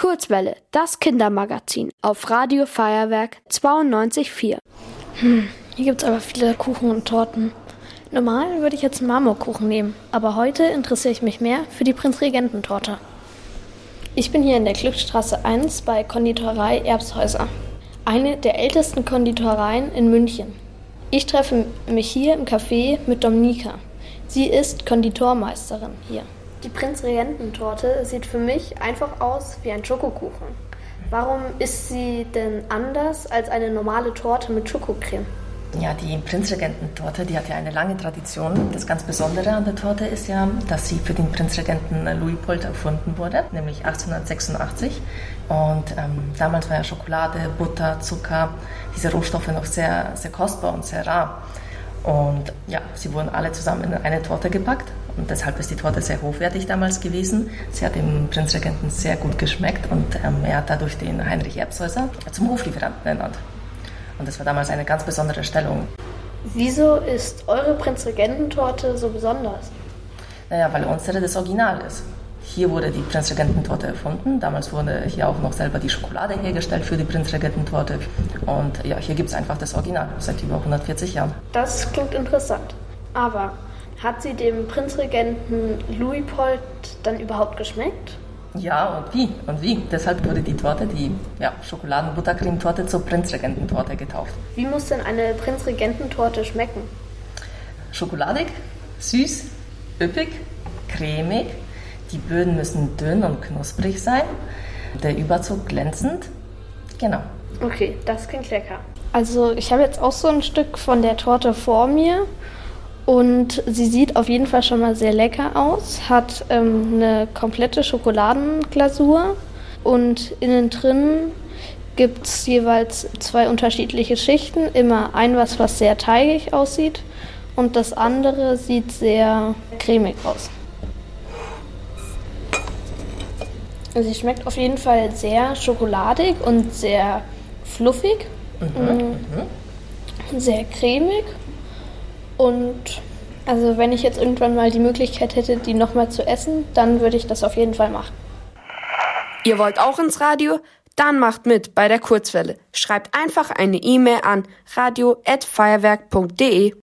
Kurzwelle, das Kindermagazin auf Radio Feuerwerk 92.4. Hm, hier gibt's aber viele Kuchen und Torten. Normal würde ich jetzt einen Marmorkuchen nehmen, aber heute interessiere ich mich mehr für die Prinzregententorte. Ich bin hier in der Glückstraße 1 bei Konditorei Erbshäuser, eine der ältesten Konditoreien in München. Ich treffe mich hier im Café mit Dominika. Sie ist Konditormeisterin hier. Die Prinzregententorte sieht für mich einfach aus wie ein Schokokuchen. Warum ist sie denn anders als eine normale Torte mit Schokocreme? Ja, die Prinzregententorte, die hat ja eine lange Tradition. Das ganz Besondere an der Torte ist ja, dass sie für den Prinzregenten Luitpold erfunden wurde, nämlich 1886. Und ähm, damals war ja Schokolade, Butter, Zucker, diese Rohstoffe noch sehr, sehr kostbar und sehr rar. Und ja, sie wurden alle zusammen in eine Torte gepackt. Und deshalb ist die Torte sehr hochwertig damals gewesen. Sie hat dem Prinzregenten sehr gut geschmeckt und ähm, er hat dadurch den Heinrich Erbshäuser zum Hoflieferanten ernannt. Und das war damals eine ganz besondere Stellung. Wieso ist eure Prinzregententorte so besonders? Naja, weil unsere das Original ist. Hier wurde die Prinzregententorte erfunden. Damals wurde hier auch noch selber die Schokolade hergestellt für die Prinzregententorte. Und ja, hier gibt es einfach das Original seit über 140 Jahren. Das klingt interessant. Aber hat sie dem Prinzregenten Louis-Pold dann überhaupt geschmeckt? Ja, und wie? Und wie? Deshalb wurde die Torte, die ja, Schokoladen-Buttercreme-Torte zur Prinzregententorte getauft. Wie muss denn eine Prinzregententorte schmecken? Schokoladig, süß, üppig, cremig. Die Böden müssen dünn und knusprig sein. Der Überzug glänzend. Genau. Okay, das klingt lecker. Also ich habe jetzt auch so ein Stück von der Torte vor mir und sie sieht auf jeden Fall schon mal sehr lecker aus, hat ähm, eine komplette Schokoladenglasur und innen drin gibt es jeweils zwei unterschiedliche Schichten. Immer ein was, was sehr teigig aussieht und das andere sieht sehr cremig aus. Also sie schmeckt auf jeden Fall sehr schokoladig und sehr fluffig, mhm. Mm, mhm. sehr cremig und also wenn ich jetzt irgendwann mal die Möglichkeit hätte, die nochmal zu essen, dann würde ich das auf jeden Fall machen. Ihr wollt auch ins Radio? Dann macht mit bei der Kurzwelle. Schreibt einfach eine E-Mail an radio@feuerwerk.de.